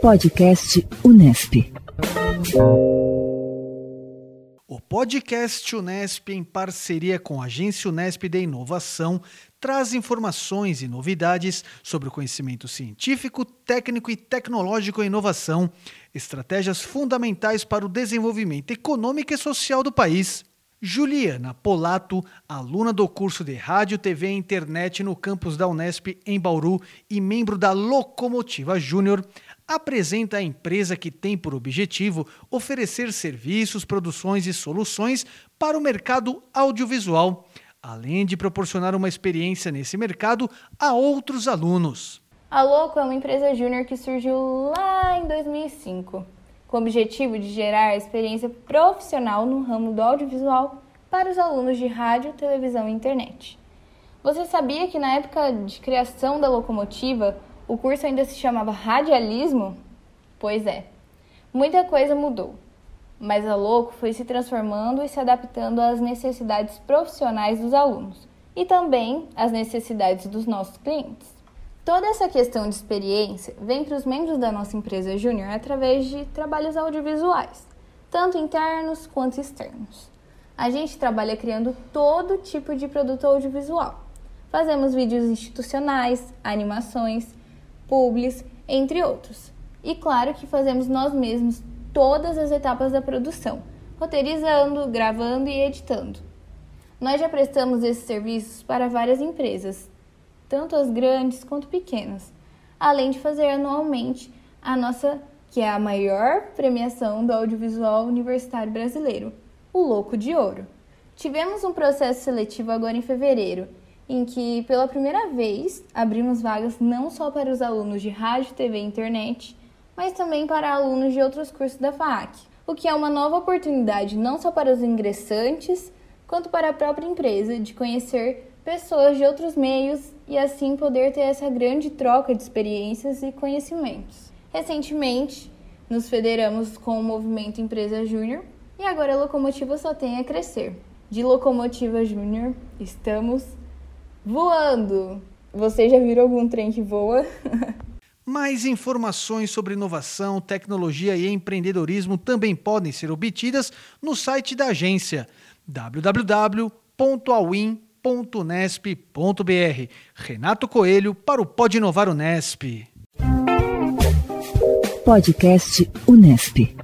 Podcast Unesp. O podcast Unesp, em parceria com a Agência Unesp de Inovação, traz informações e novidades sobre o conhecimento científico, técnico e tecnológico e inovação, estratégias fundamentais para o desenvolvimento econômico e social do país. Juliana Polato, aluna do curso de Rádio, TV e Internet no campus da Unesp em Bauru e membro da Locomotiva Júnior, apresenta a empresa que tem por objetivo oferecer serviços, produções e soluções para o mercado audiovisual, além de proporcionar uma experiência nesse mercado a outros alunos. A Loco é uma empresa júnior que surgiu lá em 2005 com o objetivo de gerar experiência profissional no ramo do audiovisual para os alunos de rádio, televisão e internet. Você sabia que na época de criação da locomotiva, o curso ainda se chamava radialismo? Pois é, muita coisa mudou, mas a Loco foi se transformando e se adaptando às necessidades profissionais dos alunos e também às necessidades dos nossos clientes. Toda essa questão de experiência vem para os membros da nossa empresa júnior através de trabalhos audiovisuais, tanto internos quanto externos. A gente trabalha criando todo tipo de produto audiovisual. Fazemos vídeos institucionais, animações, publis, entre outros. E claro que fazemos nós mesmos todas as etapas da produção, roteirizando, gravando e editando. Nós já prestamos esses serviços para várias empresas, tanto as grandes quanto pequenas, além de fazer anualmente a nossa, que é a maior premiação do audiovisual universitário brasileiro, o Louco de Ouro. Tivemos um processo seletivo agora em fevereiro, em que pela primeira vez abrimos vagas não só para os alunos de rádio, TV e internet, mas também para alunos de outros cursos da FAAC, o que é uma nova oportunidade não só para os ingressantes, quanto para a própria empresa de conhecer pessoas de outros meios e assim poder ter essa grande troca de experiências e conhecimentos. Recentemente, nos federamos com o movimento Empresa Júnior e agora a locomotiva só tem a crescer. De locomotiva Júnior, estamos voando! Você já viu algum trem que voa? Mais informações sobre inovação, tecnologia e empreendedorismo também podem ser obtidas no site da agência www.awin.com unesp.br. Renato Coelho para o Pode Inovar Unesp. Podcast Unesp.